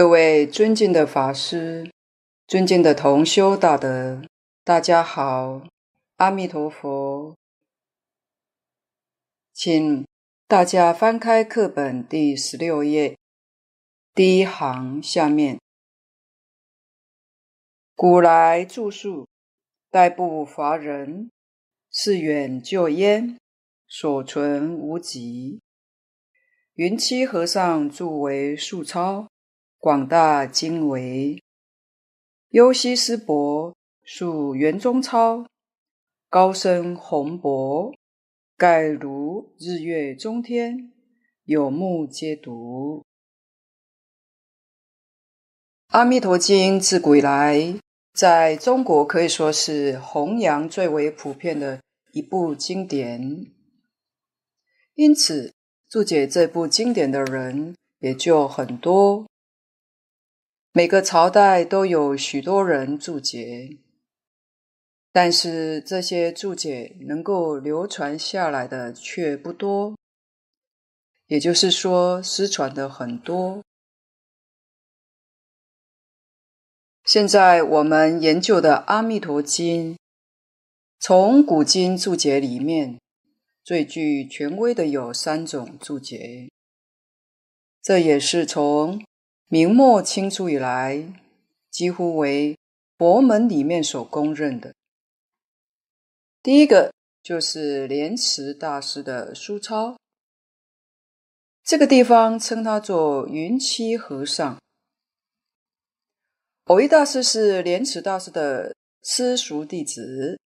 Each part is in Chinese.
各位尊敬的法师，尊敬的同修大德，大家好，阿弥陀佛。请大家翻开课本第十六页，第一行下面，古来著述，代不乏人，是远就焉，所存无几。云栖和尚著为素钞。广大经纬，优西斯伯述圆中钞，高深宏博，盖如日月中天，有目皆睹。阿弥陀经自古以来，在中国可以说是弘扬最为普遍的一部经典，因此注解这部经典的人也就很多。每个朝代都有许多人注解，但是这些注解能够流传下来的却不多，也就是说失传的很多。现在我们研究的《阿弥陀经》，从古今注解里面最具权威的有三种注解，这也是从明末清初以来，几乎为佛门里面所公认的。第一个就是莲池大师的书钞，这个地方称他做云栖和尚。蕅益大师是莲池大师的私塾弟子，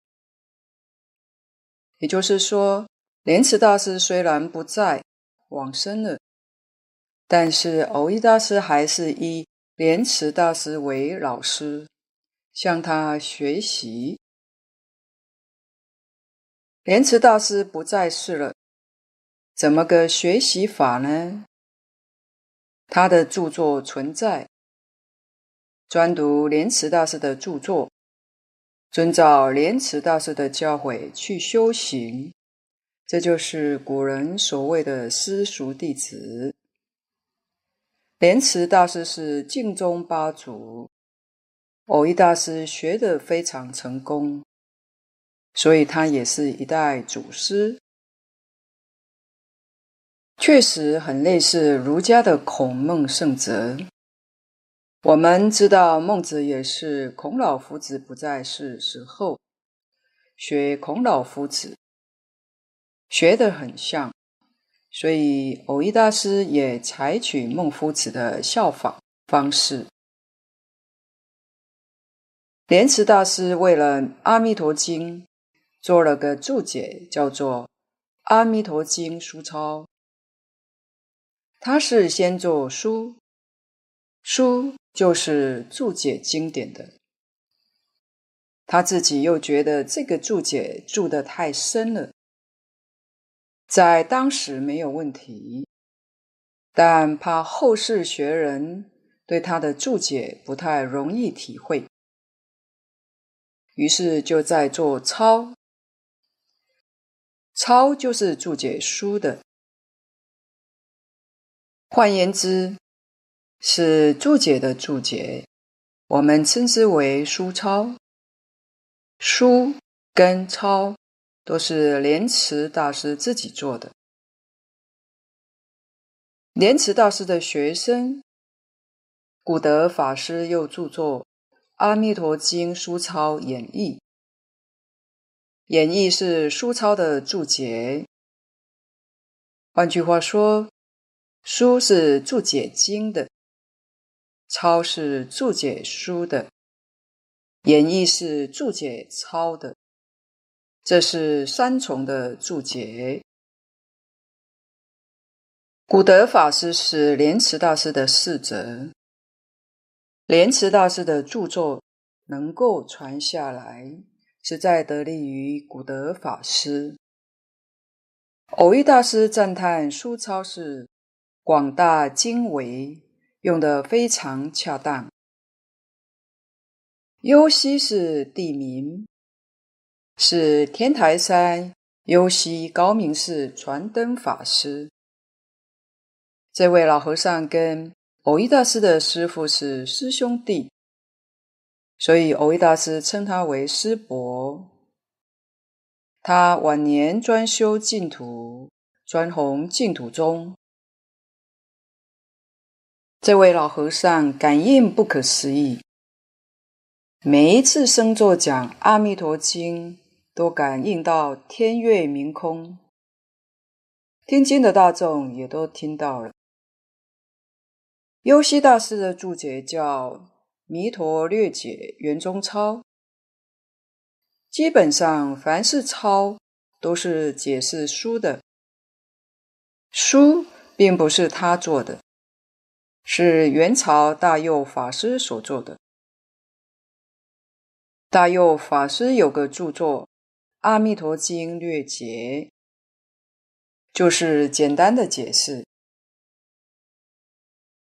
也就是说，莲池大师虽然不在，往生了。但是，蕅益大师还是以莲池大师为老师，向他学习。莲池大师不在世了，怎么个学习法呢？他的著作存在，专读莲池大师的著作，遵照莲池大师的教诲去修行，这就是古人所谓的私塾弟子。莲池大师是净宗八祖，蕅益大师学得非常成功，所以他也是一代祖师，确实很类似儒家的孔孟圣哲。我们知道孟子也是孔老夫子不在世时候学孔老夫子，学得很像。所以，蕅益大师也采取孟夫子的效仿方式。莲池大师为了《阿弥陀经》做了个注解，叫做《阿弥陀经书钞》。他是先做书，书就是注解经典的。他自己又觉得这个注解注得太深了。在当时没有问题，但怕后世学人对他的注解不太容易体会，于是就在做抄。抄就是注解书的，换言之，是注解的注解，我们称之为书抄。书跟抄。都是莲池大师自己做的。莲池大师的学生古德法师又著作《阿弥陀经书钞演义》，演义是书钞的注解。换句话说，书是注解经的，钞是注解书的，演义是注解钞的。这是三重的注解。古德法师是莲池大师的侍者，莲池大师的著作能够传下来，实在得力于古德法师。蕅益大师赞叹书钞是广大经纬，用得非常恰当。优溪是地名。是天台山优西高明寺传灯法师，这位老和尚跟蕅益大师的师父是师兄弟，所以蕅益大师称他为师伯。他晚年专修净土，专弘净土宗。这位老和尚感应不可思议，每一次生座讲《阿弥陀经》，都感应到天月明空。听经的大众也都听到了。优溪大师的注解叫《弥陀略解圆中钞》，基本上凡是钞都是解释书的，书并不是他做的，是元朝大佑法师所做的。大佑法师有个著作《阿弥陀经略解》。就是简单的解释。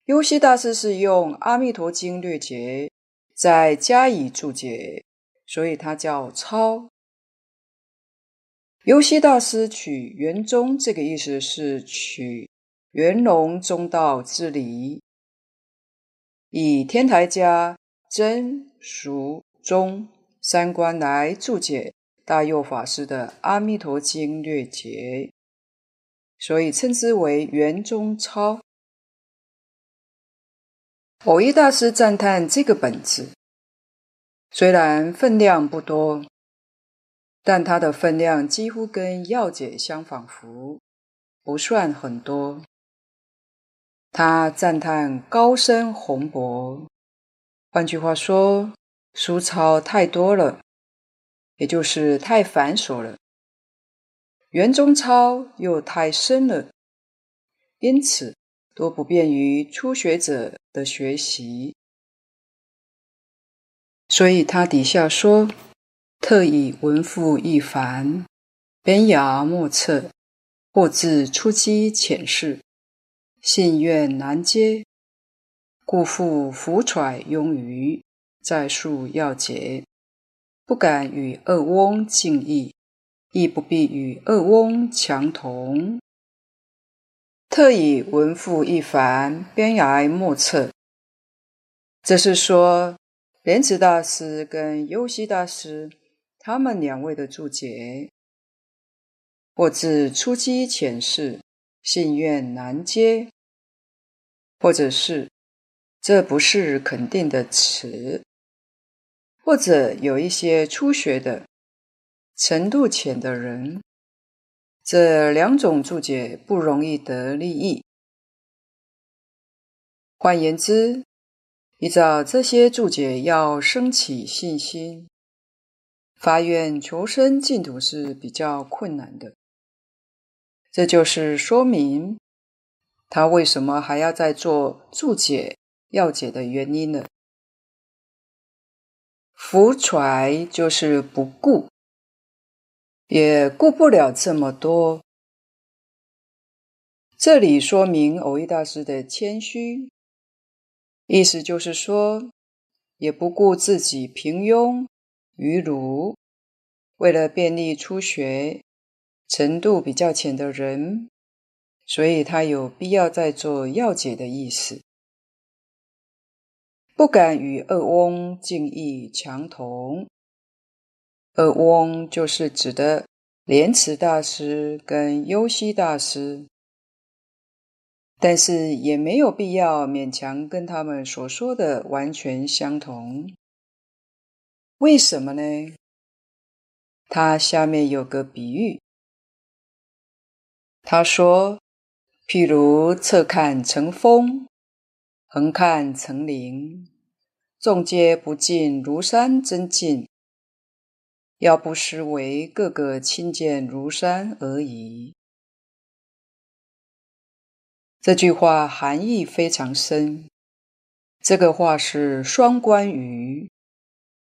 优溪大师是用《阿弥陀经略解》再加以注解，所以它叫钞。优溪大师取圆中这个意思是取圆融中道之理，以天台家真、俗、中三观来注解大佑法师的《阿弥陀经略解》。所以称之为圆中钞。蕅益大师赞叹这个本子，虽然分量不多，但它的分量几乎跟要解相仿佛，不算很多。他赞叹高深宏博，换句话说，书钞太多了，也就是太繁琐了。圆中钞又太深了，因此都不便于初学者的学习。所以他底下说：“特以文复一凡，边衙莫测，或自初机浅释，信愿难接，故复浮揣庸愚，再述要解，不敢与二翁竞意。”亦不必与二翁强同，特以文复一凡，边衙莫测。这是说莲池大师跟优溪大师他们两位的注解，或自初机浅释，信愿难接，或者是这不是肯定的词，或者有一些初学的。程度浅的人，这两种注解不容易得利益。换言之，依照这些注解要升起信心，发愿求生净土是比较困难的。这就是说明他为什么还要再做注解要解的原因了。浮揣就是不顾。也顾不了这么多。这里说明蕅益大师的谦虚，意思就是说，也不顾自己平庸愚鲁，为了便利初学、程度比较浅的人，所以他有必要再做要解的意思，不敢与二翁竞异强同。二翁就是指的莲池大师跟优溪大师，但是也没有必要勉强跟他们所说的完全相同。为什么呢？他下面有个比喻，他说：譬如侧看成峰，横看成岭，众皆不尽如山真境。要不失为个个亲见如山而已。这句话含义非常深。这个话是双关语，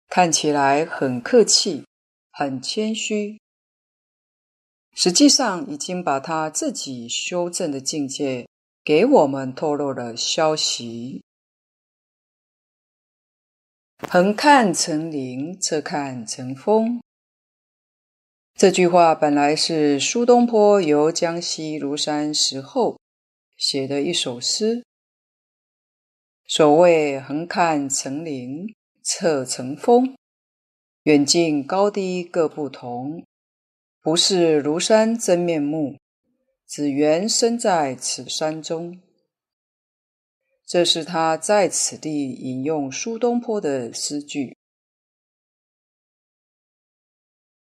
看起来很客气、很谦虚，实际上已经把他自己修正的境界给我们透露了消息。横看成岭，侧看成峰。这句话本来是苏东坡游江西庐山时候写的一首诗，所谓横看成岭，侧成峰，远近高低各不同，不是庐山真面目，只缘身在此山中。这是他在此地引用苏东坡的诗句。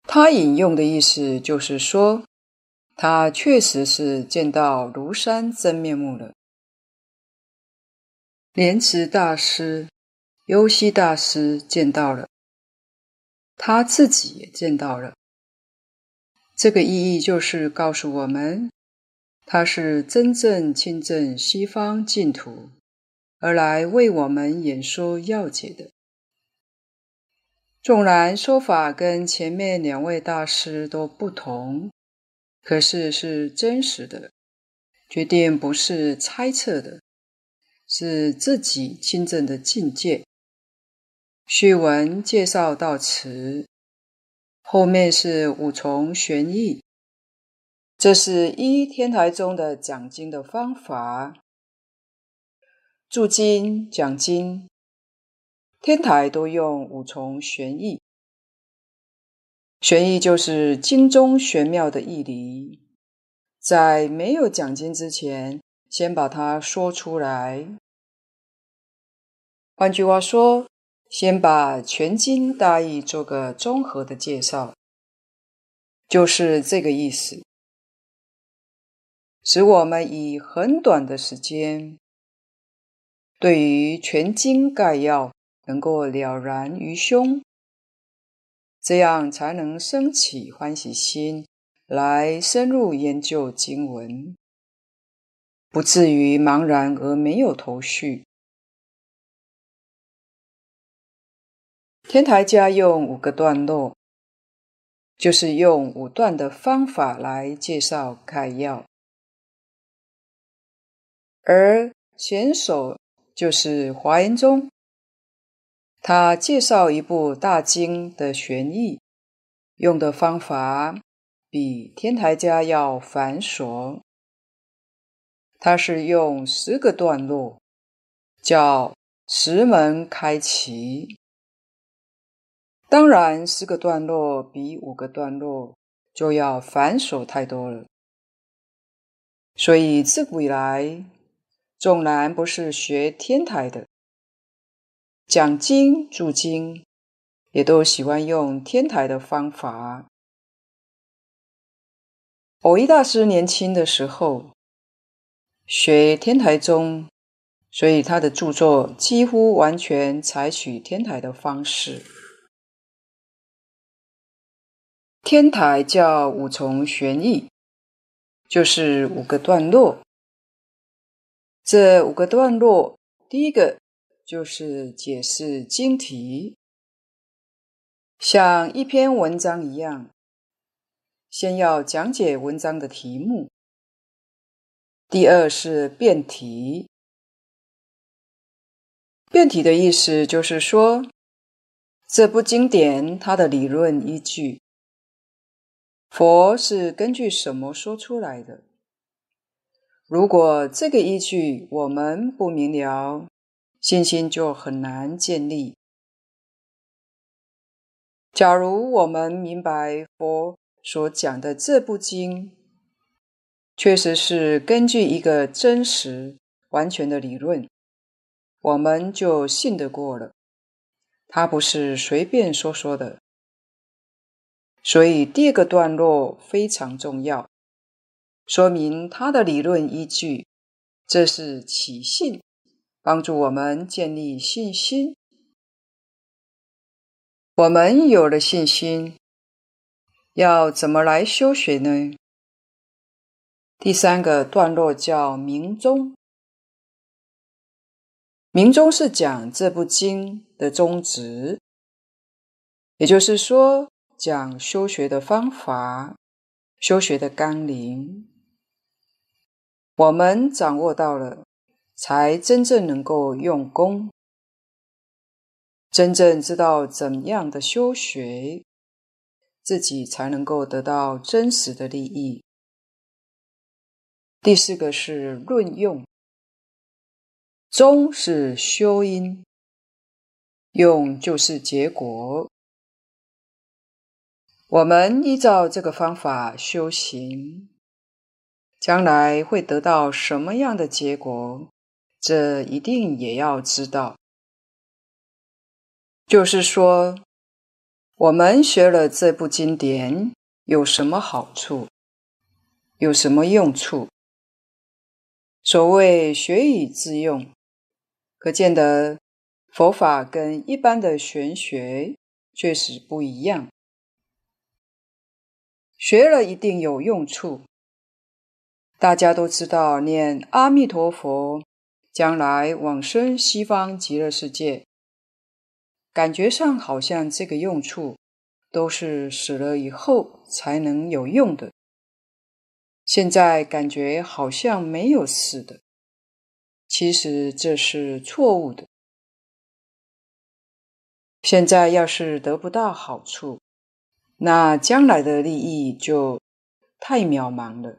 他引用的意思就是说，他确实是见到庐山真面目了。莲池大师、优溪大师见到了，他自己也见到了。这个意义就是告诉我们，他是真正亲证西方净土，而来为我们演说要解的。纵然说法跟前面两位大师都不同，可是是真实的，决定不是猜测的。是自己亲证的境界。序文介绍到此，后面是五重玄义。这是一天台宗的讲经的方法，注经讲经，天台都用五重玄义。玄义就是经中玄妙的义理，在没有讲经之前，先把它说出来。换句话说，先把全经大意做个综合的介绍，就是这个意思，使我们以很短的时间，对于全经概要能够了然于胸，这样才能升起欢喜心来深入研究经文，不至于茫然而没有头绪。天台家用五个段落，就是用五段的方法来介绍概要，而贤首就是华严宗，他介绍一部大经的玄义，用的方法比天台家要繁琐，他是用十个段落，叫十门开启。当然，四个段落比五个段落就要繁琐太多了。所以自古以来，纵然不是学天台的，讲经注经，也都喜欢用天台的方法。蕅益大师年轻的时候学天台宗，所以他的著作几乎完全采取天台的方式。天台叫五重玄义，就是五个段落。这五个段落，第一个就是解释经题，像一篇文章一样，先要讲解文章的题目。第二是辩题，辩题的意思就是说，这部经典它的理论依据。佛是根据什么说出来的？如果这个依据我们不明了，信心就很难建立。假如我们明白佛所讲的这部经，确实是根据一个真实完全的理论，我们就信得过了。它不是随便说说的。所以第二个段落非常重要，说明他的理论依据，这是起信，帮助我们建立信心。我们有了信心，要怎么来修学呢？第三个段落叫明宗，明宗是讲这部经的宗旨，也就是说。讲修学的方法，修学的纲领，我们掌握到了，才真正能够用功，真正知道怎样的修学，自己才能够得到真实的利益。第四个是论用，宗是修因，用就是结果。我们依照这个方法修行，将来会得到什么样的结果？这一定也要知道。就是说，我们学了这部经典有什么好处？有什么用处？所谓学以致用。可见得佛法跟一般的玄学确实不一样，学了一定有用处。大家都知道，念阿弥陀佛，将来往生西方极乐世界，感觉上好像这个用处都是死了以后才能有用的。现在感觉好像没有似的。其实这是错误的。现在要是得不到好处，那将来的利益就太渺茫了。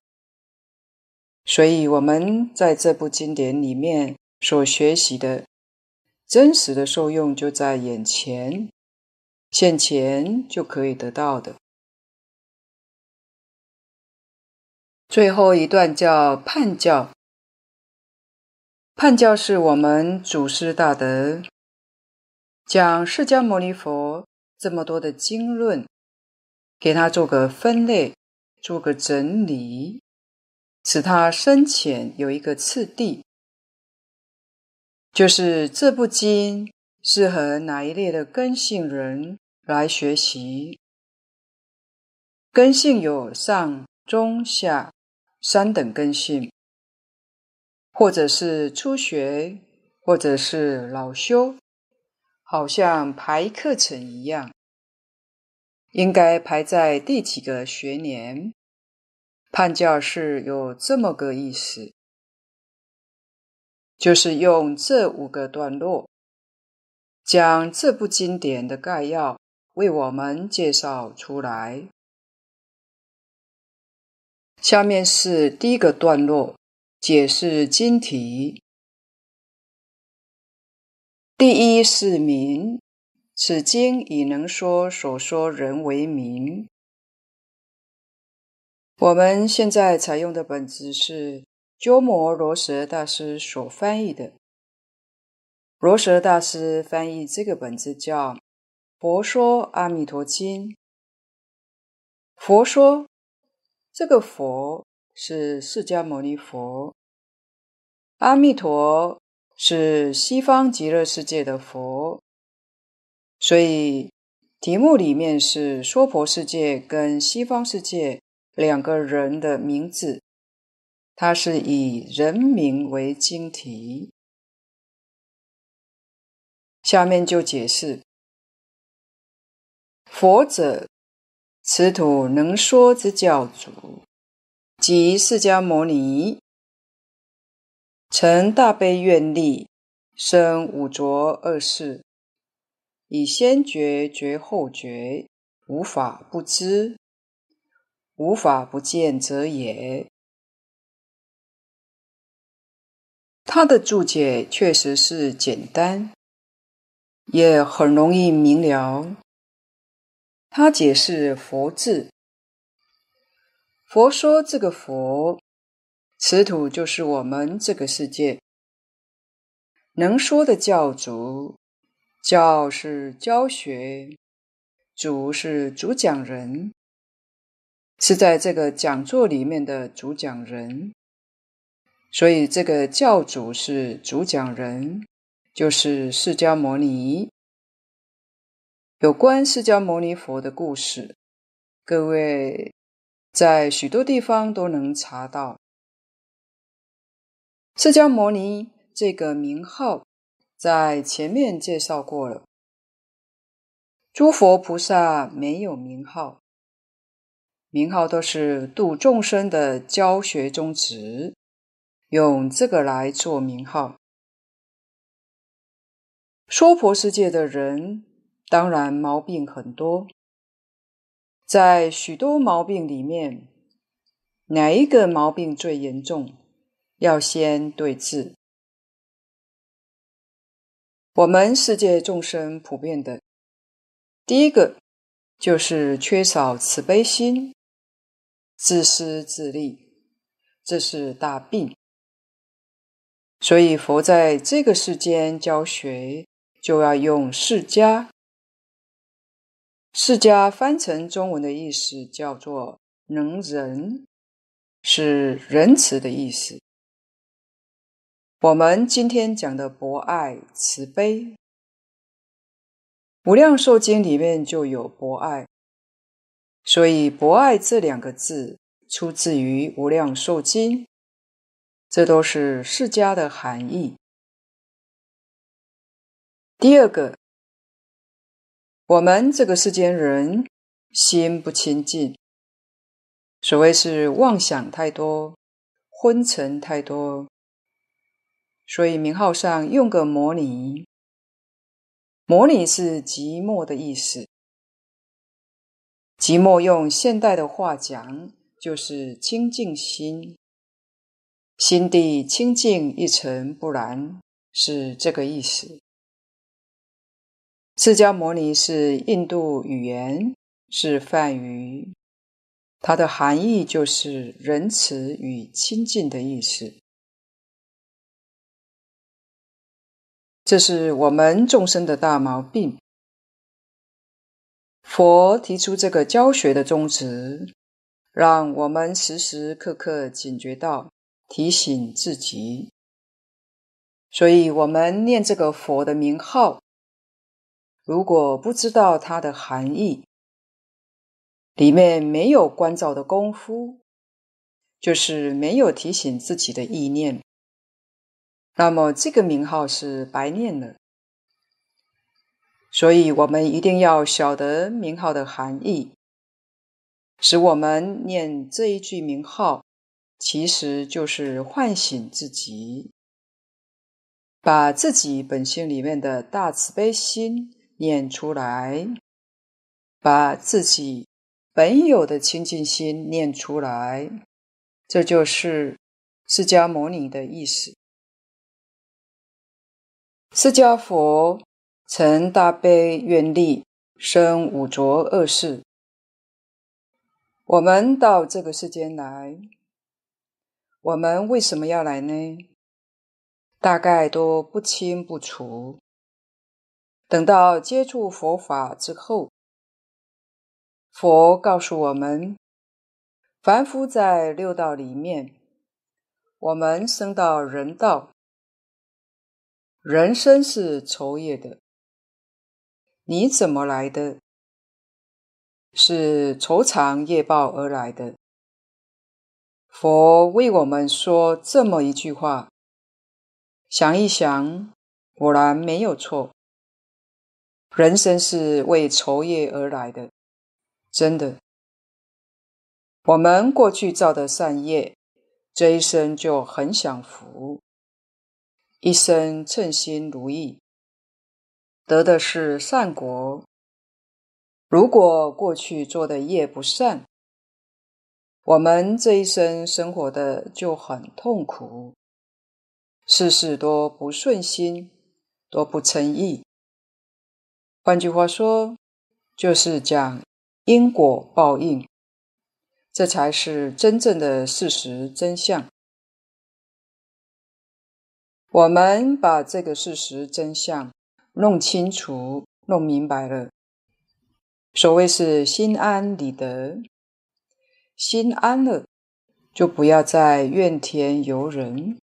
所以我们在这部经典里面所学习的真实的受用就在眼前，现前就可以得到的。最后一段叫判教。判教是我们祖师大德讲释迦牟尼佛这么多的经论，给他做个分类，做个整理，使他深浅有一个次第，就是这部经适合哪一类的根性人来学习。根性有上、中、下三等根性。或者是初学，或者是老修，好像排课程一样，应该排在第几个学年？判教是有这么个意思，就是用这五个段落，将这部经典的概要为我们介绍出来。下面是第一个段落。解释经题。第一是名，此经以能说所说人为名。我们现在采用的本子是鸠摩罗什大师所翻译的。罗什大师翻译这个本子叫《佛说阿弥陀经》。佛说这个佛。是释迦牟尼佛，阿弥陀是西方极乐世界的佛，所以题目里面是娑婆世界跟西方世界两个人的名字，它是以人名为经题。下面就解释，佛者，此土能说之教主。即释迦牟尼，成大悲愿力，生五浊恶世，以先觉觉后觉，无法不知，无法不见者也。他的注解确实是简单，也很容易明了。他解释佛字。佛说这个佛，此土就是我们这个世界。能说的教主，教是教学，主是主讲人，是在这个讲座里面的主讲人。所以这个教主是主讲人，就是释迦牟尼。有关释迦牟尼佛的故事，各位。在许多地方都能查到释迦牟尼这个名号，在前面介绍过了。诸佛菩萨没有名号，名号都是度众生的教学宗旨，用这个来做名号。娑婆世界的人当然毛病很多。在许多毛病里面，哪一个毛病最严重？要先对治。我们世界众生普遍的第一个，就是缺少慈悲心，自私自利，这是大病。所以佛在这个世间教学，就要用释迦。释迦翻成中文的意思叫做能仁，是仁慈的意思。我们今天讲的博爱慈悲，《无量寿经》里面就有博爱，所以博爱这两个字出自于《无量寿经》，这都是释迦的含义。第二个，我们这个世间人心不清净，所谓是妄想太多，昏沉太多。所以名号上用个摩尼，摩尼是寂寞的意思。寂寞用现代的话讲，就是清净心，心地清净一尘不染，是这个意思。释迦牟尼是印度语言，是梵语，它的含义就是仁慈与清净的意思。这是我们众生的大毛病。佛提出这个教学的宗旨，让我们时时刻刻警觉到，提醒自己。所以，我们念这个佛的名号，如果不知道它的含义，里面没有关照的功夫，就是没有提醒自己的意念。那么这个名号是白念了，所以我们一定要晓得名号的含义，使我们念这一句名号，其实就是唤醒自己，把自己本性里面的大慈悲心念出来，把自己本有的清净心念出来，这就是释迦牟尼的意思。释迦佛成大悲愿力生五浊恶世。我们到这个世间来，我们为什么要来呢？大概都不清不楚。等到接触佛法之后，佛告诉我们：凡夫在六道里面，我们生到人道。人生是愁业的，你怎么来的？是酬偿业报而来的。佛为我们说这么一句话，想一想，果然没有错。人生是为酬业而来的，真的。我们过去造的善业，这一生就很享福。一生称心如意，得的是善果。如果过去做的业不善，我们这一生生活的就很痛苦，事事多不顺心，多不称意。换句话说，就是讲因果报应，这才是真正的事实真相。我们把这个事实真相弄清楚、弄明白了，所谓是心安理得，心安了，就不要再怨天尤人。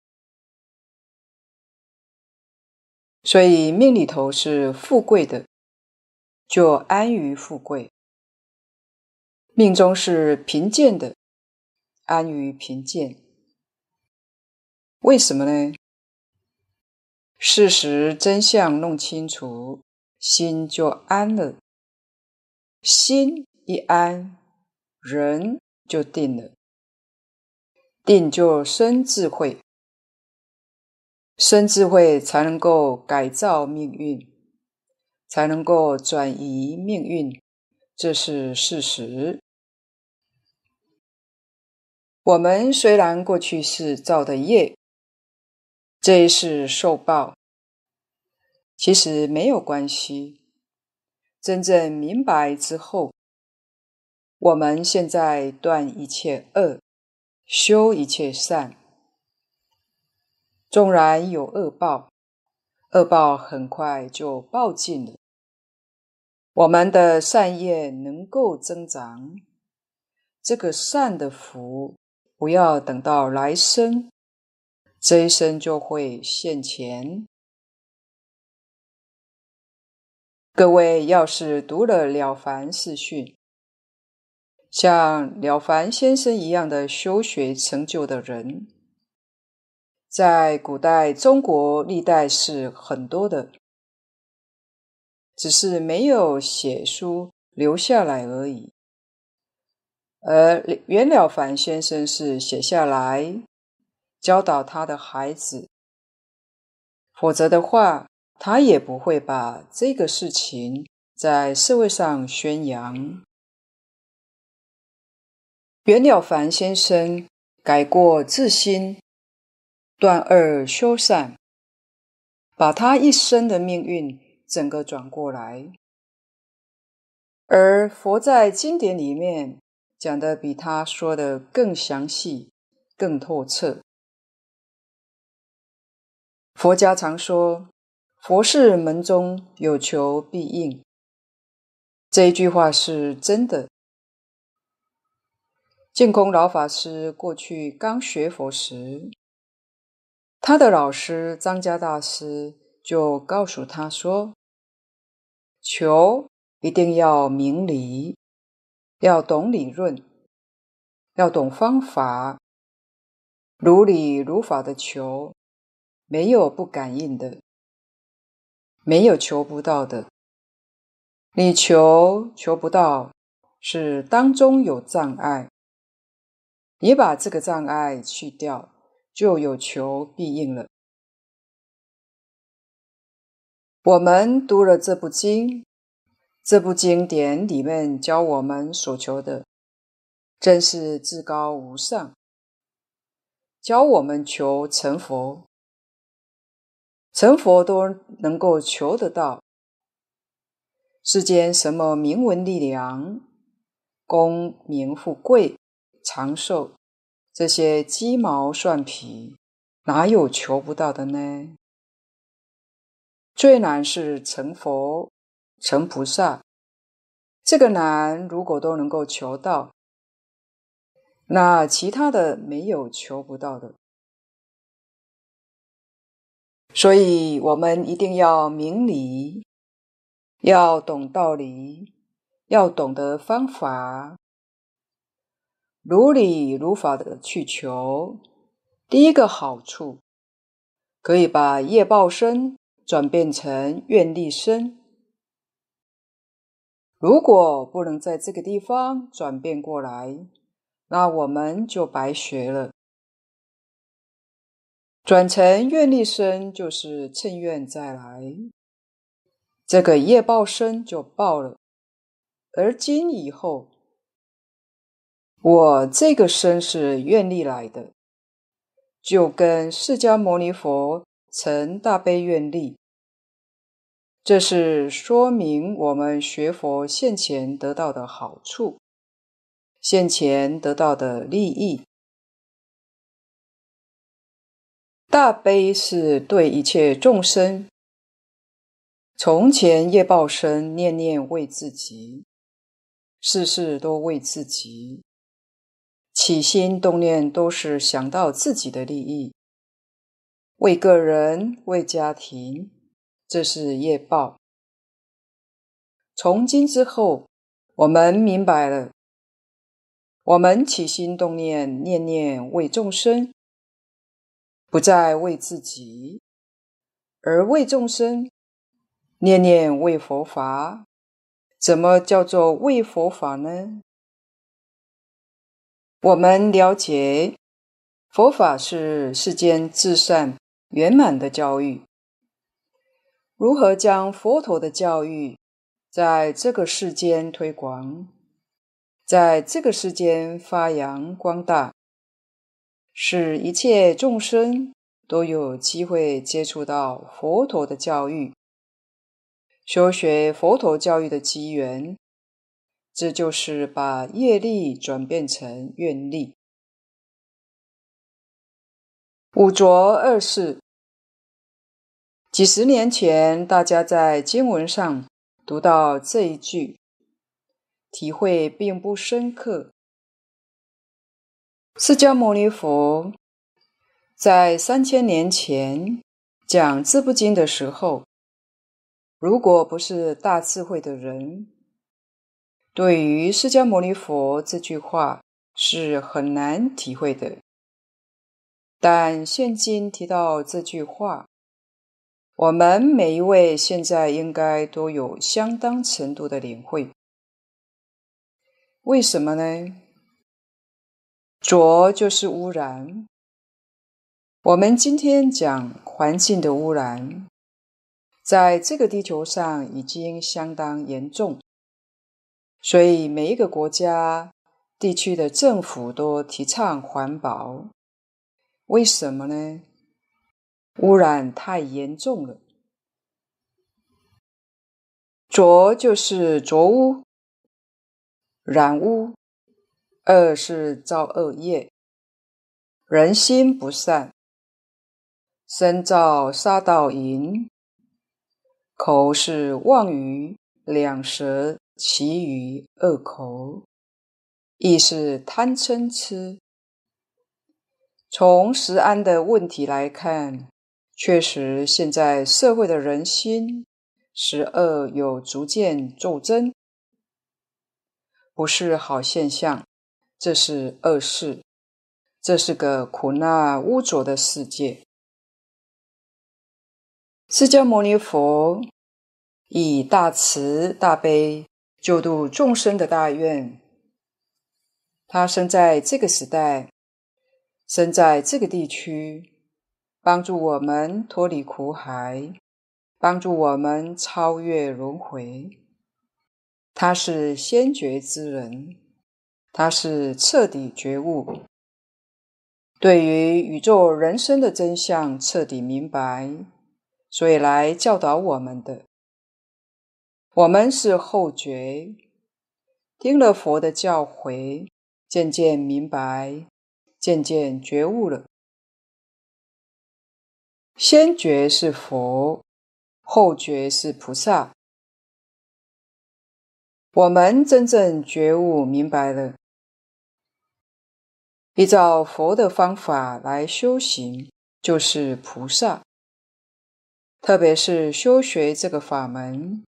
所以命里头是富贵的，就安于富贵；命中是贫贱的，安于贫贱。为什么呢？事实真相弄清楚，心就安了。心一安，人就定了。定就生智慧，生智慧才能够改造命运，才能够转移命运，这是事实。我们虽然过去是造的业。这一世受报，其实没有关系。真正明白之后，我们现在断一切恶，修一切善。纵然有恶报，恶报很快就报尽了。我们的善业能够增长，这个善的福不要等到来生，这一生就会现前。各位要是读了《了凡四训》，像了凡先生一样的修学成就的人，在古代中国历代是很多的，只是没有写书留下来而已。而袁了凡先生是写下来教导他的孩子，否则的话，他也不会把这个事情在社会上宣扬。袁了凡先生改过自新，断恶修善，把他一生的命运整个转过来。而佛在经典里面讲的比他说的更详细、更透彻。佛家常说。佛事门中有求必应，这一句话是真的。净空老法师过去刚学佛时，他的老师张家大师就告诉他说：“求一定要明理，要懂理论，要懂方法，如理如法的求，没有不感应的。”没有求不到的，你求求不到，是当中有障碍。你把这个障碍去掉，就有求必应了。我们读了这部经，这部经典里面教我们所求的，真是至高无上，教我们求成佛。成佛都能够求得到，世间什么名闻利养、功名富贵、长寿，这些鸡毛蒜皮，哪有求不到的呢？最难是成佛、成菩萨，这个难如果都能够求到，那其他的没有求不到的。所以，我们一定要明理，要懂道理，要懂得方法，如理如法的去求。第一个好处，可以把业报身转变成愿力身。如果不能在这个地方转变过来，那我们就白学了。转成愿力身，就是乘愿再来，这个业报身就报了。而今以后，我这个身是愿力来的，就跟释迦牟尼佛成大悲愿力，这是说明我们学佛现前得到的好处，现前得到的利益。大悲是对一切众生，从前业报身，念念为自己，事事都为自己，起心动念都是想到自己的利益，为个人，为家庭，这是业报。从今之后，我们明白了，我们起心动念，念念为众生。不再为自己，而为众生，念念为佛法。怎么叫做为佛法呢？我们了解，佛法是世间至善圆满的教育。如何将佛陀的教育在这个世间推广，在这个世间发扬光大？使一切众生都有机会接触到佛陀的教育，修学佛陀教育的机缘，这就是把业力转变成愿力。五浊二世，几十年前，大家在经文上读到这一句，体会并不深刻。释迦牟尼佛在三千年前讲《字部经》的时候，如果不是大智慧的人，对于释迦牟尼佛这句话是很难体会的。但现今提到这句话，我们每一位现在应该都有相当程度的领会。为什么呢？浊就是污染。我们今天讲环境的污染，在这个地球上已经相当严重，所以每一个国家、地区的政府都提倡环保。为什么呢？污染太严重了。浊就是浊污、染污。恶是造恶业，人心不善，身造杀盗淫，口是妄语，两舌綺语恶口，意是贪嗔痴。从食安的问题来看，确实现在社会的人心十恶有逐渐骤增，不是好现象。这是恶世，这是个苦难污浊的世界。释迦牟尼佛以大慈大悲救度众生的大愿，他生在这个时代，生在这个地区，帮助我们脱离苦海，帮助我们超越轮回。他是先觉之人。他是彻底觉悟，对于宇宙人生的真相彻底明白，所以来教导我们的。我们是后觉，听了佛的教诲，渐渐明白，渐渐觉悟了。先觉是佛，后觉是菩萨。我们真正觉悟明白了。依照佛的方法来修行，就是菩萨。特别是修学这个法门，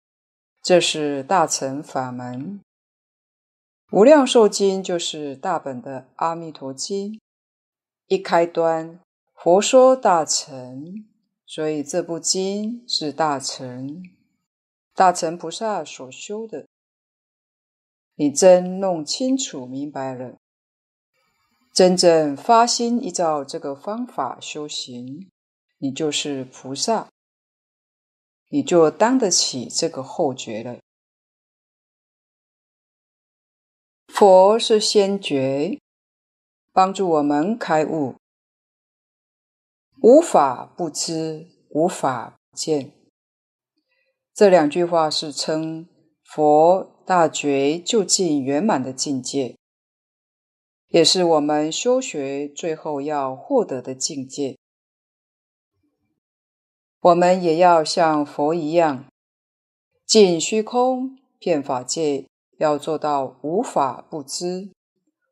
这是大乘法门。无量寿经就是大本的阿弥陀经，一开端佛说大乘，所以这部经是大乘，大乘菩萨所修的。你真弄清楚明白了。真正发心依照这个方法修行，你就是菩萨，你就当得起这个后觉了。佛是先觉，帮助我们开悟，无法不知，无法不见。这两句话是称佛大觉究竟圆满的境界。也是我们修学最后要获得的境界。我们也要像佛一样，尽虚空遍法界，要做到无法不知，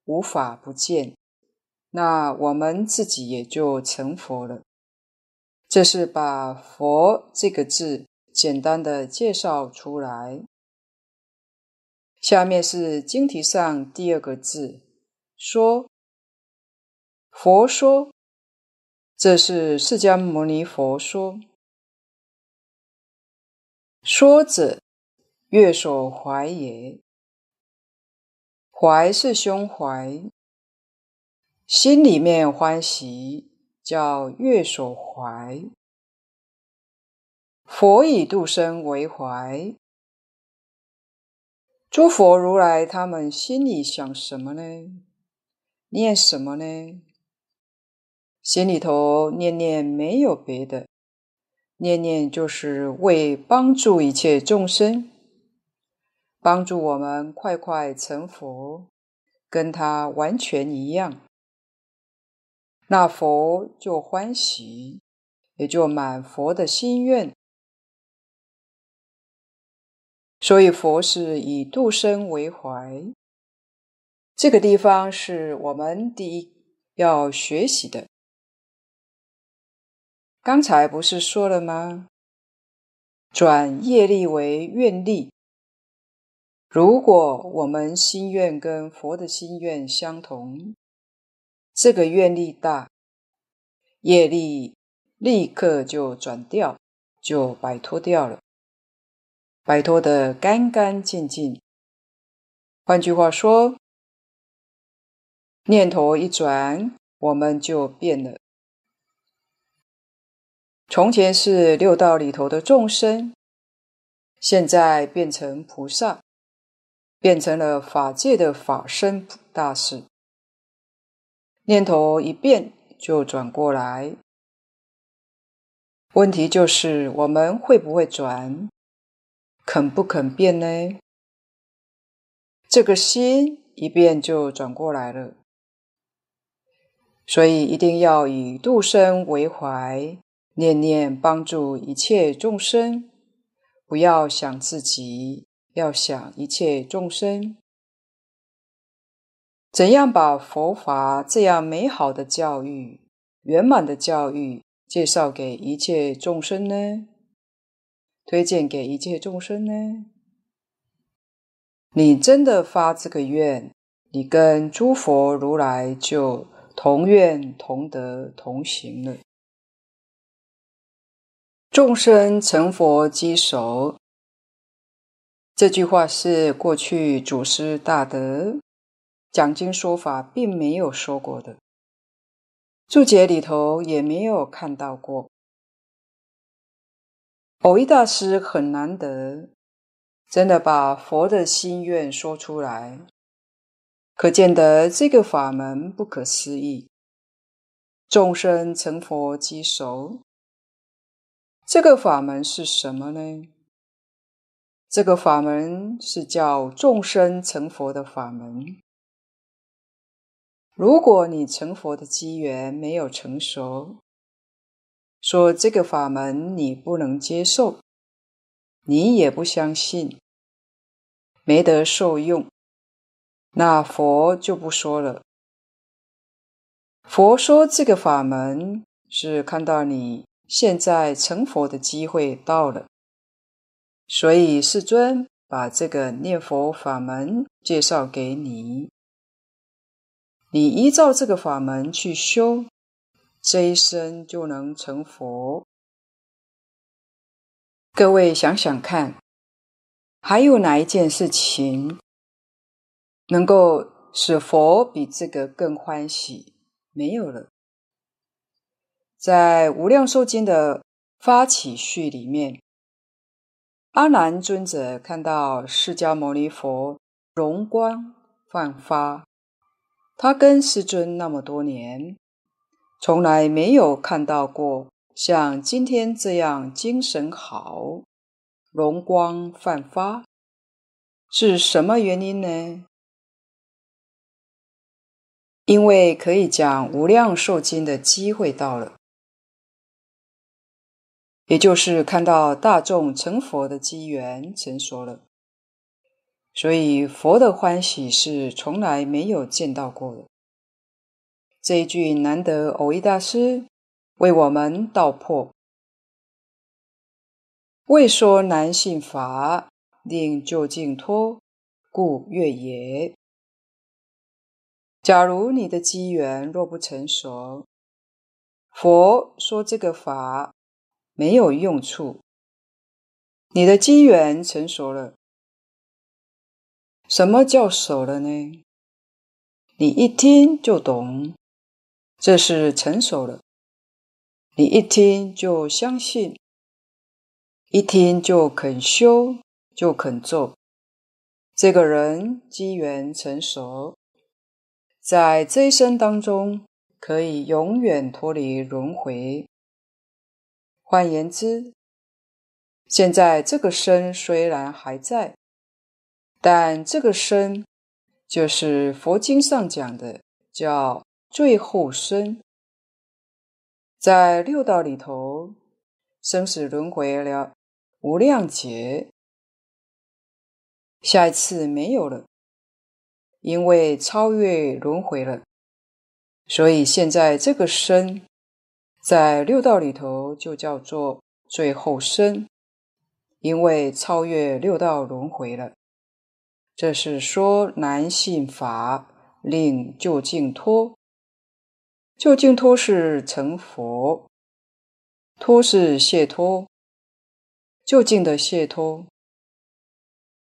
无法不见。那我们自己也就成佛了。这是把“佛”这个字简单的介绍出来。下面是经题上第二个字。说，佛说，这是释迦牟尼佛说。说者，月所怀也。怀是胸怀，心里面欢喜，叫月所怀。佛以度生为怀。诸佛如来他们心里想什么呢？念什么呢？心里头念念没有别的，念念就是为帮助一切众生，帮助我们快快成佛，跟他完全一样，那佛就欢喜，也就满佛的心愿。所以佛是以度生为怀，这个地方是我们第一要学习的。刚才不是说了吗？转业力为愿力。如果我们心愿跟佛的心愿相同，这个愿力大，业力立刻就转掉，就摆脱掉了，摆脱得干干净净。换句话说，念头一转，我们就变了。从前是六道里头的众生，现在变成菩萨，变成了法界的法身大士。念头一变就转过来，问题就是我们会不会转，肯不肯变呢？这个心一变就转过来了，所以一定要以度生为怀。念念帮助一切众生，不要想自己，要想一切众生。怎样把佛法这样美好的教育、圆满的教育介绍给一切众生呢？推荐给一切众生呢？你真的发这个愿，你跟诸佛如来就同愿同德同行了。众生成佛稽首，这句话是过去祖师大德讲经说法并没有说过的，注解里头也没有看到过。蕅益大师很难得，真的把佛的心愿说出来，可见得这个法门不可思议。众生成佛即熟。这个法门是什么呢？这个法门是叫众生成佛的法门。如果你成佛的机缘没有成熟，说这个法门你不能接受，你也不相信，没得受用，那佛就不说了。佛说这个法门是看到你。现在成佛的机会到了，所以世尊把这个念佛法门介绍给你。你依照这个法门去修，这一生就能成佛。各位想想看，还有哪一件事情能够使佛比这个更欢喜？没有了。在《无量寿经》的发起序里面，阿难尊者看到释迦牟尼佛容光焕发，他跟世尊那么多年，从来没有看到过像今天这样精神好、容光焕发，是什么原因呢？因为可以讲《无量寿经》的机会到了。也就是看到大众成佛的机缘成熟了，所以佛的欢喜是从来没有见到过的。这一句难得蕅益大师为我们道破：未说难信法，令究竟脱，故悦也。假如你的机缘若不成熟，佛说这个法。没有用处。你的机缘成熟了，什么叫熟了呢？你一听就懂，这是成熟了。你一听就相信，一听就肯修，就肯做。这个人机缘成熟，在这一生当中可以永远脱离轮回。换言之，现在这个身虽然还在，但这个身就是佛经上讲的叫最后身，在六道里头，生死轮回了无量劫，下一次没有了，因为超越轮回了，所以现在这个身在六道里头就叫做最后身，因为超越六道轮回了。这是说难信法，令究竟脱。究竟脱是成佛，脱是解脱，就近的解脱。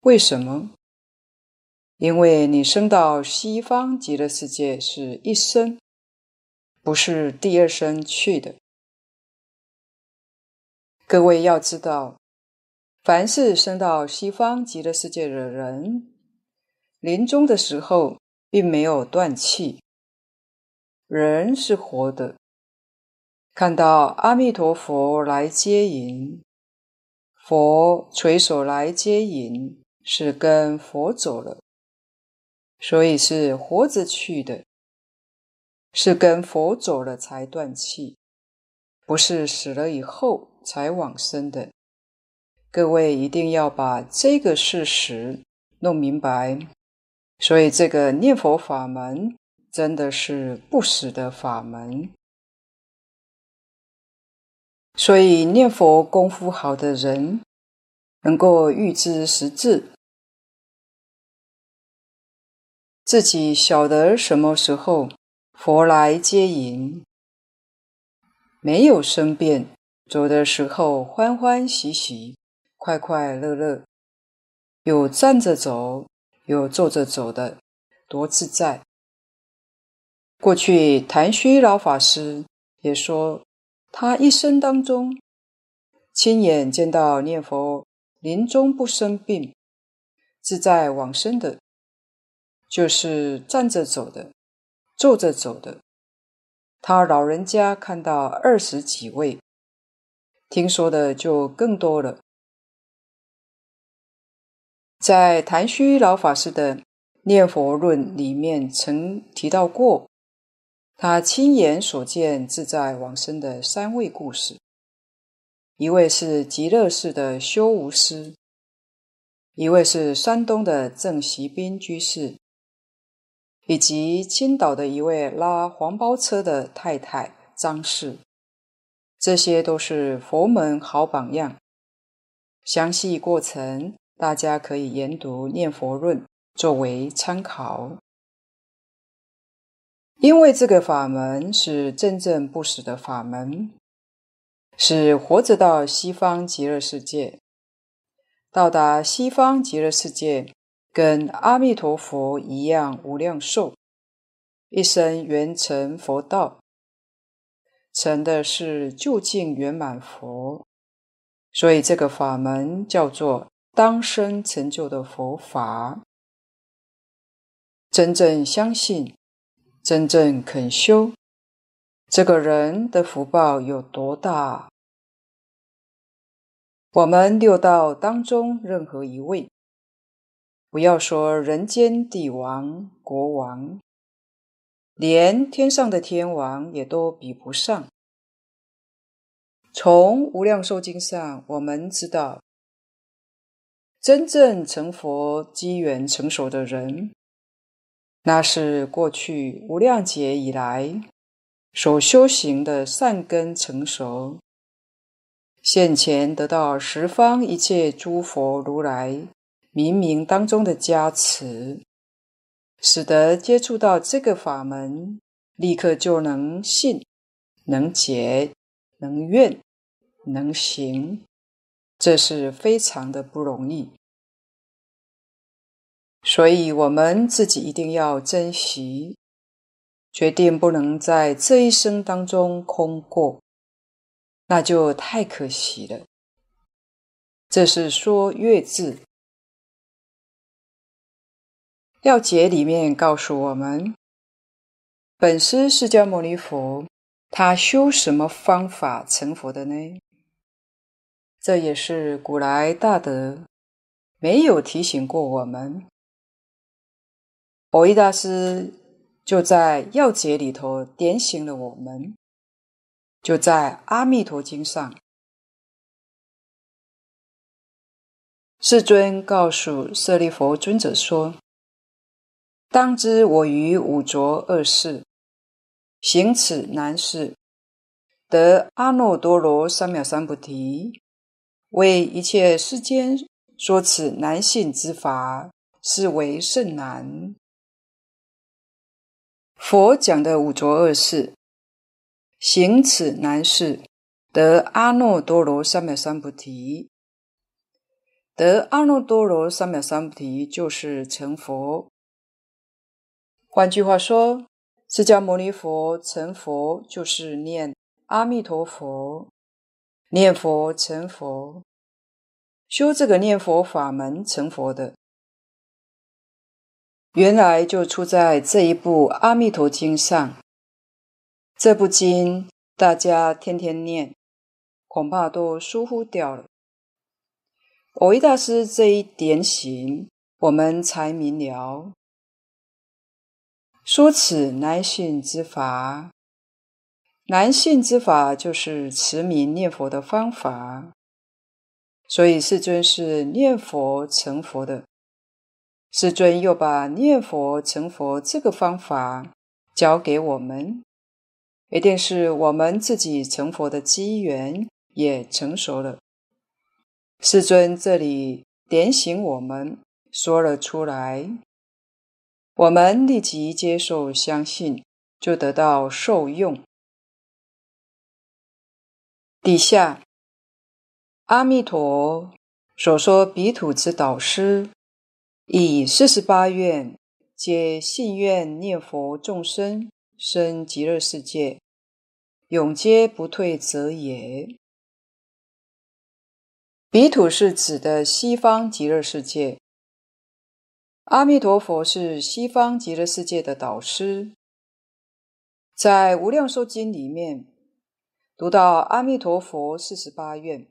为什么？因为你生到西方极乐世界是一生，不是第二生去的。各位要知道，凡是生到西方极乐世界的人，临终的时候，并没有断气，人是活的。看到阿弥陀佛来接引，佛垂手来接引，是跟佛走了，所以是活着去的，是跟佛走了才断气，不是死了以后才往生的。各位一定要把这个事实弄明白。所以，这个念佛法门真的是不死的法门。所以，念佛功夫好的人，能够预知时至，自己晓得什么时候佛来接引，没有生变，走的时候欢欢喜喜、快快乐乐，有站着走。有坐着走的，多自在。过去谭虚老法师也说，他一生当中亲眼见到念佛临终不生病、自在往生的，就是站着走的、坐着走的。他老人家看到二十几位，听说的就更多了。在谭虚老法师的《念佛论》里面曾提到过，他亲眼所见自在往生的三位故事。一位是极乐寺的修无师，一位是山东的郑锡斌居士，以及青岛的一位拉黄包车的太太张氏。这些都是佛门好榜样。详细过程。大家可以研读《念佛论》作为参考，因为这个法门是真正不死的法门，是活着到西方极乐世界，到达西方极乐世界，跟阿弥陀佛一样无量寿，一生圆成佛道，成的是究竟圆满佛，所以这个法门叫做。当生成就的佛法，真正相信，真正肯修，这个人的福报有多大？我们六道当中任何一位，不要说人间帝王、国王，连天上的天王也都比不上。从《无量寿经》上，我们知道。真正成佛机缘成熟的人，那是过去无量劫以来所修行的善根成熟，现前得到十方一切诸佛如来冥冥当中的加持，使得接触到这个法门，立刻就能信、能解、能愿、能行。这是非常的不容易，所以我们自己一定要珍惜，决定不能在这一生当中空过，那就太可惜了。这是说月字要解里面告诉我们，本师释迦牟尼佛他修什么方法成佛的呢？这也是古来大德没有提醒过我们。蕅益大师就在要解里头点醒了我们，就在《阿弥陀经》上，世尊告诉舍利弗尊者说：“当知我于五浊恶世行此难事，得阿耨多罗三藐三菩提。”为一切世间说此难信之法，是为甚难。佛讲的五浊恶世，行此难事，得阿耨多罗三藐三菩提。得阿耨多罗三藐三菩提，就是成佛。换句话说，释迦牟尼佛成佛，就是念阿弥陀佛。念佛成佛，修这个念佛法门成佛的，原来就出在这一部《阿弥陀经》上。这部经大家天天念，恐怕都疏忽掉了。蕅益大师这一点醒，我们才明了。说此难信之法。难信之法就是持名念佛的方法，所以世尊是念佛成佛的。世尊又把念佛成佛这个方法教给我们，一定是我们自己成佛的机缘也成熟了。世尊这里点醒我们，说了出来，我们立即接受相信，就得到受用。底下，阿弥陀所说彼土之导师，以四十八愿，皆信愿念佛众生生极乐世界，永皆不退者也。彼土是指的西方极乐世界，阿弥陀佛是西方极乐世界的导师，在《无量寿经》里面。读到阿弥陀佛四十八愿，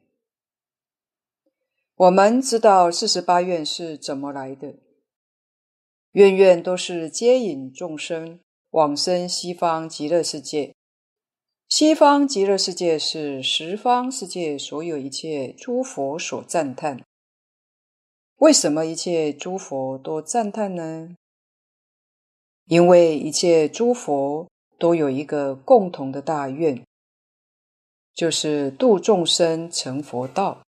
我们知道四十八愿是怎么来的。愿愿都是接引众生往生西方极乐世界。西方极乐世界是十方世界所有一切诸佛所赞叹。为什么一切诸佛都赞叹呢？因为一切诸佛都有一个共同的大愿。就是度众生成佛道。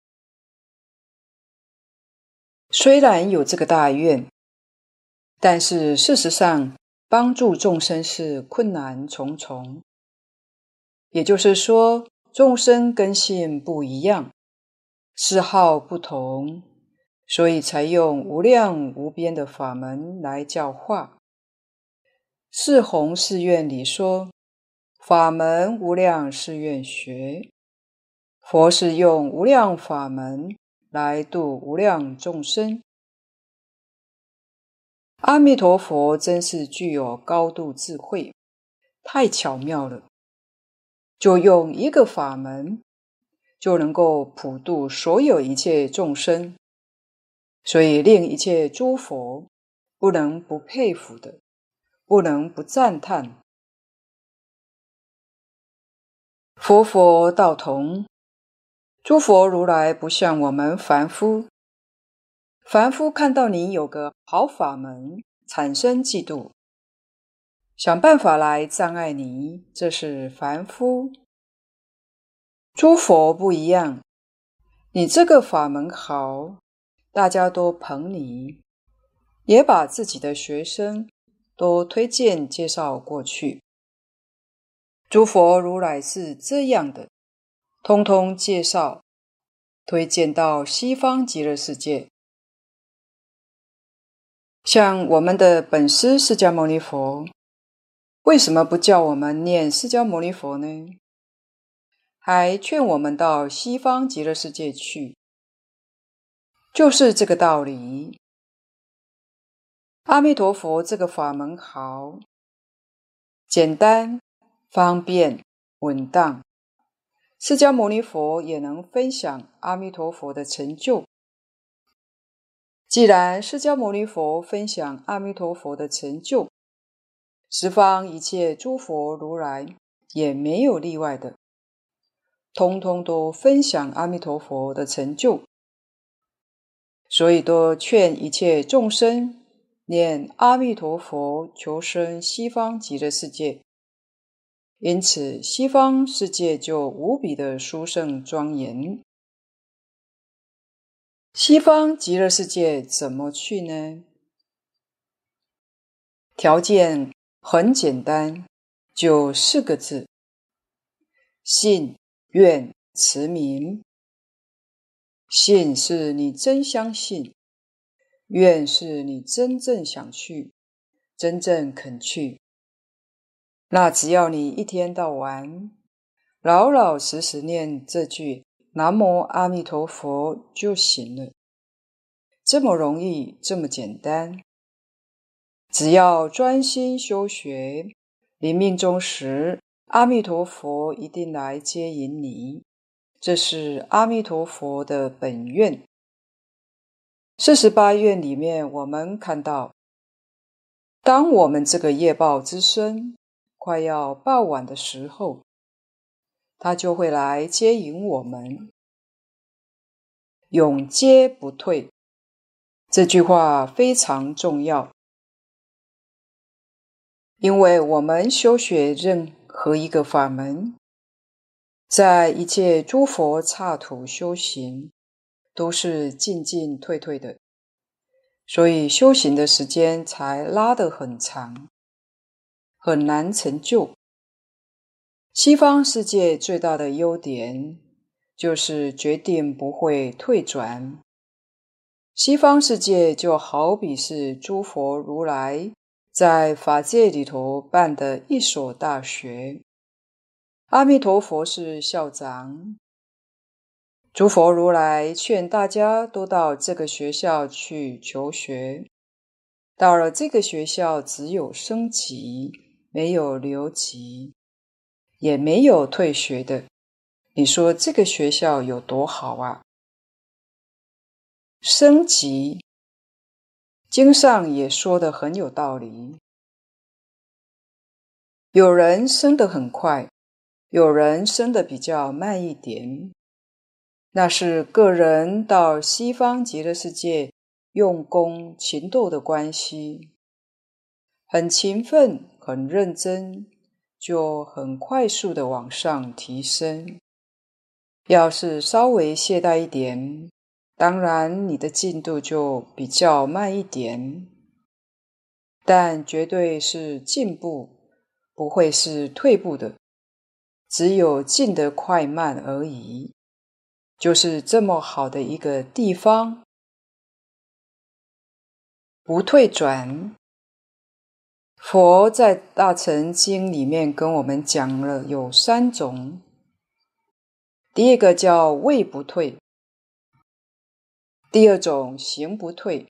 虽然有这个大愿，但是事实上帮助众生是困难重重。也就是说，众生根性不一样，嗜好不同，所以才用无量无边的法门来教化。四弘誓愿里说。法门无量誓愿学，佛是用无量法门来度无量众生。阿弥陀佛真是具有高度智慧，太巧妙了，就用一个法门就能够普度所有一切众生，所以令一切诸佛不能不佩服的，不能不赞叹。佛佛道同，诸佛如来不像我们凡夫。凡夫看到你有个好法门，产生嫉妒，想办法来障碍你，这是凡夫。诸佛不一样，你这个法门好，大家都捧你，也把自己的学生都推荐介绍过去。诸佛如来是这样的，通通介绍、推荐到西方极乐世界。像我们的本师释迦牟尼佛，为什么不叫我们念释迦牟尼佛呢？还劝我们到西方极乐世界去，就是这个道理。阿弥陀佛这个法门好，简单。方便稳当，释迦牟尼佛也能分享阿弥陀佛的成就。既然释迦牟尼佛分享阿弥陀佛的成就，十方一切诸佛如来也没有例外的，通通都分享阿弥陀佛的成就，所以多劝一切众生念阿弥陀佛，求生西方极乐世界。因此，西方世界就无比的殊胜庄严。西方极乐世界怎么去呢？条件很简单，就四个字：信愿持名。信是你真相信，愿是你真正想去，真正肯去。那只要你一天到晚老老实实念这句“南无阿弥陀佛”就行了，这么容易，这么简单。只要专心修学，临命终时，阿弥陀佛一定来接引你。这是阿弥陀佛的本愿。四十八愿里面，我们看到，当我们这个业报之身。快要报完的时候，他就会来接引我们，永接不退。这句话非常重要，因为我们修学任何一个法门，在一切诸佛刹土修行，都是进进退退的，所以修行的时间才拉得很长。很难成就。西方世界最大的优点就是决定不会退转。西方世界就好比是诸佛如来在法界里头办的一所大学，阿弥陀佛是校长，诸佛如来劝大家都到这个学校去求学。到了这个学校，只有升级。没有留级，也没有退学的。你说这个学校有多好啊？升级，经上也说得很有道理。有人升得很快，有人升得比较慢一点，那是个人到西方极乐世界用功勤斗的关系，很勤奋。很认真，就很快速的往上提升。要是稍微懈怠一点，当然你的进度就比较慢一点。但绝对是进步，不会是退步的，只有进得快慢而已。就是这么好的一个地方，不退转。佛在《大乘经》里面跟我们讲了有三种，第一个叫位不退，第二种行不退，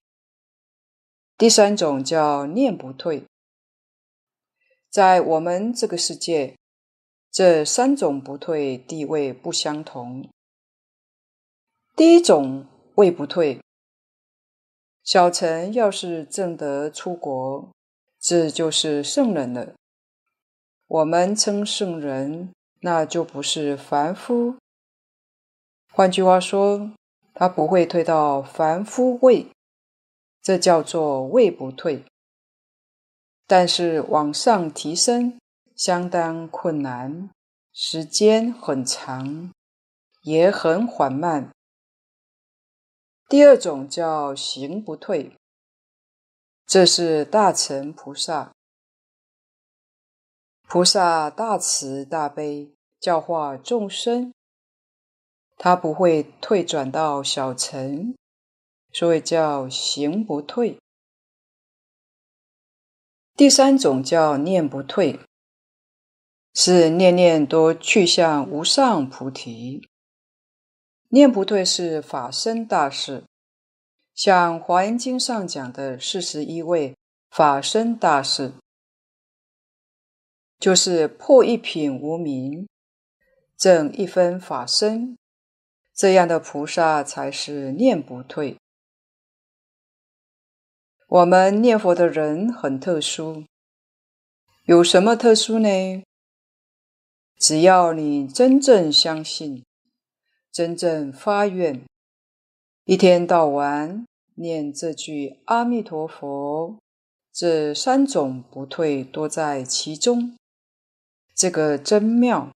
第三种叫念不退。在我们这个世界，这三种不退地位不相同。第一种位不退，小臣要是正得出国。这就是圣人了。我们称圣人，那就不是凡夫。换句话说，他不会退到凡夫位，这叫做位不退。但是往上提升相当困难，时间很长，也很缓慢。第二种叫行不退。这是大乘菩萨，菩萨大慈大悲，教化众生，他不会退转到小乘，所以叫行不退。第三种叫念不退，是念念都去向无上菩提。念不退是法身大事。像《华严经》上讲的四十一位法身大事，就是破一品无明，证一分法身，这样的菩萨才是念不退。我们念佛的人很特殊，有什么特殊呢？只要你真正相信，真正发愿，一天到晚念这句阿弥陀佛，这三种不退多在其中。这个真妙，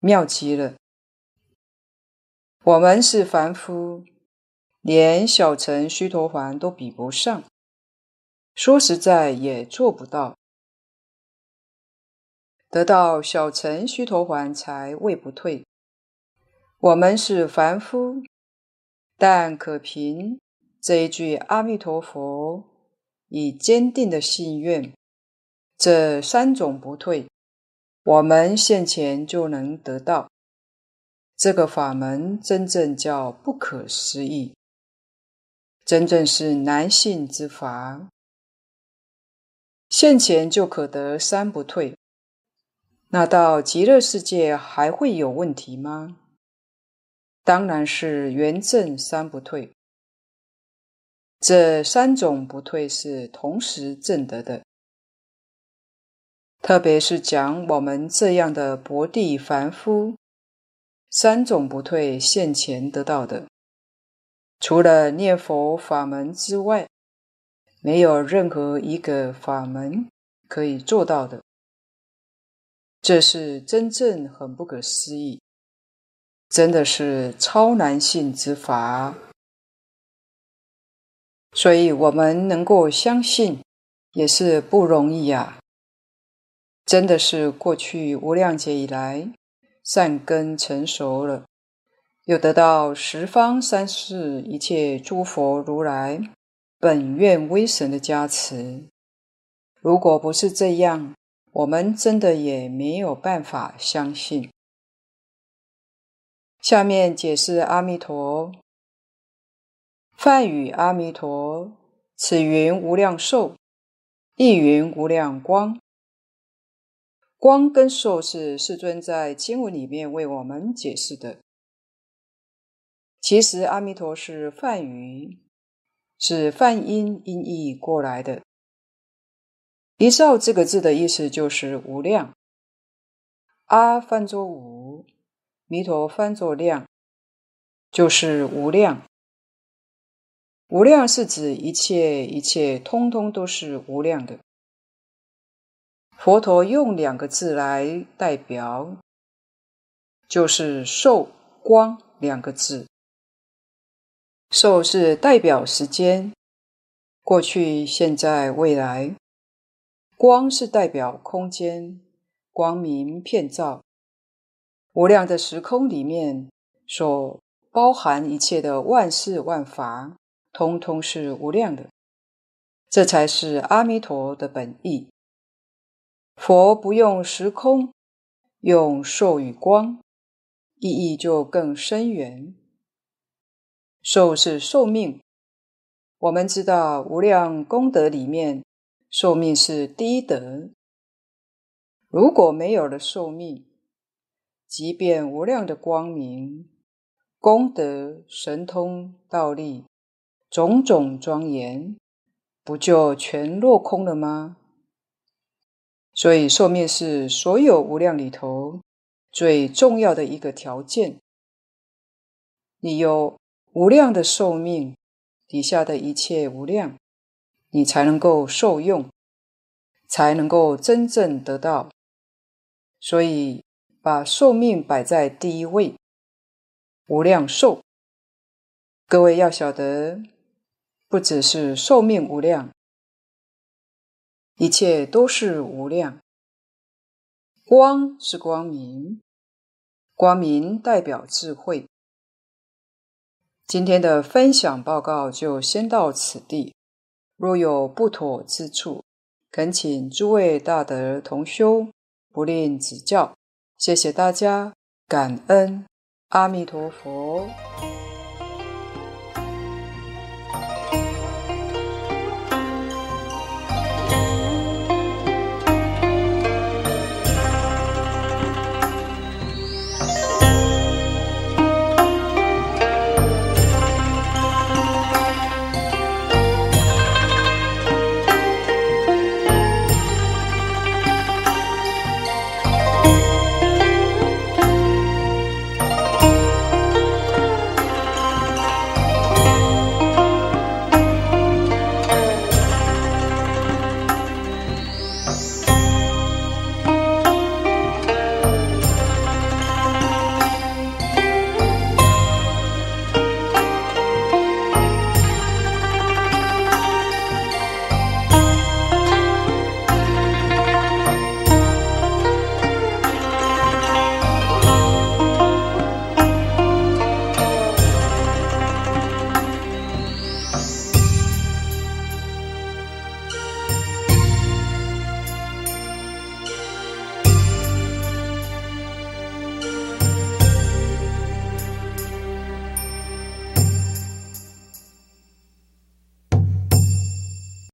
妙极了。我们是凡夫。连小乘须陀洹都比不上，说实在也做不到。得到小乘须陀洹才未不退。我们是凡夫，但可凭这一句阿弥陀佛，以坚定的信愿，这三种不退，我们现前就能得到。这个法门真正叫不可思议。真正是难信之法，现前就可得三不退。那到极乐世界还会有问题吗？当然是圆正三不退。这三种不退是同时证得的，特别是讲我们这样的薄地凡夫，三种不退现前得到的。除了念佛法门之外，没有任何一个法门可以做到的。这是真正很不可思议，真的是超难信之法。所以我们能够相信，也是不容易啊！真的是过去无量劫以来，善根成熟了。又得到十方三世一切诸佛如来本愿威神的加持。如果不是这样，我们真的也没有办法相信。下面解释阿弥陀，梵语阿弥陀，此云无量寿，亦云无量光。光跟寿是世尊在经文里面为我们解释的。其实阿弥陀是梵语，是梵音音译过来的。一兆这个字的意思就是无量，阿翻作无，弥陀翻作量，就是无量。无量是指一切一切通通都是无量的。佛陀用两个字来代表，就是寿光两个字。寿是代表时间，过去、现在、未来；光是代表空间，光明遍照。无量的时空里面所包含一切的万事万法，通通是无量的。这才是阿弥陀的本意。佛不用时空，用寿与光，意义就更深远。寿是寿命，我们知道无量功德里面，寿命是第一德。如果没有了寿命，即便无量的光明、功德、神通、道力、种种庄严，不就全落空了吗？所以寿命是所有无量里头最重要的一个条件。你有。无量的寿命，底下的一切无量，你才能够受用，才能够真正得到。所以把寿命摆在第一位，无量寿。各位要晓得，不只是寿命无量，一切都是无量。光是光明，光明代表智慧。今天的分享报告就先到此地。若有不妥之处，恳请诸位大德同修不吝指教。谢谢大家，感恩阿弥陀佛。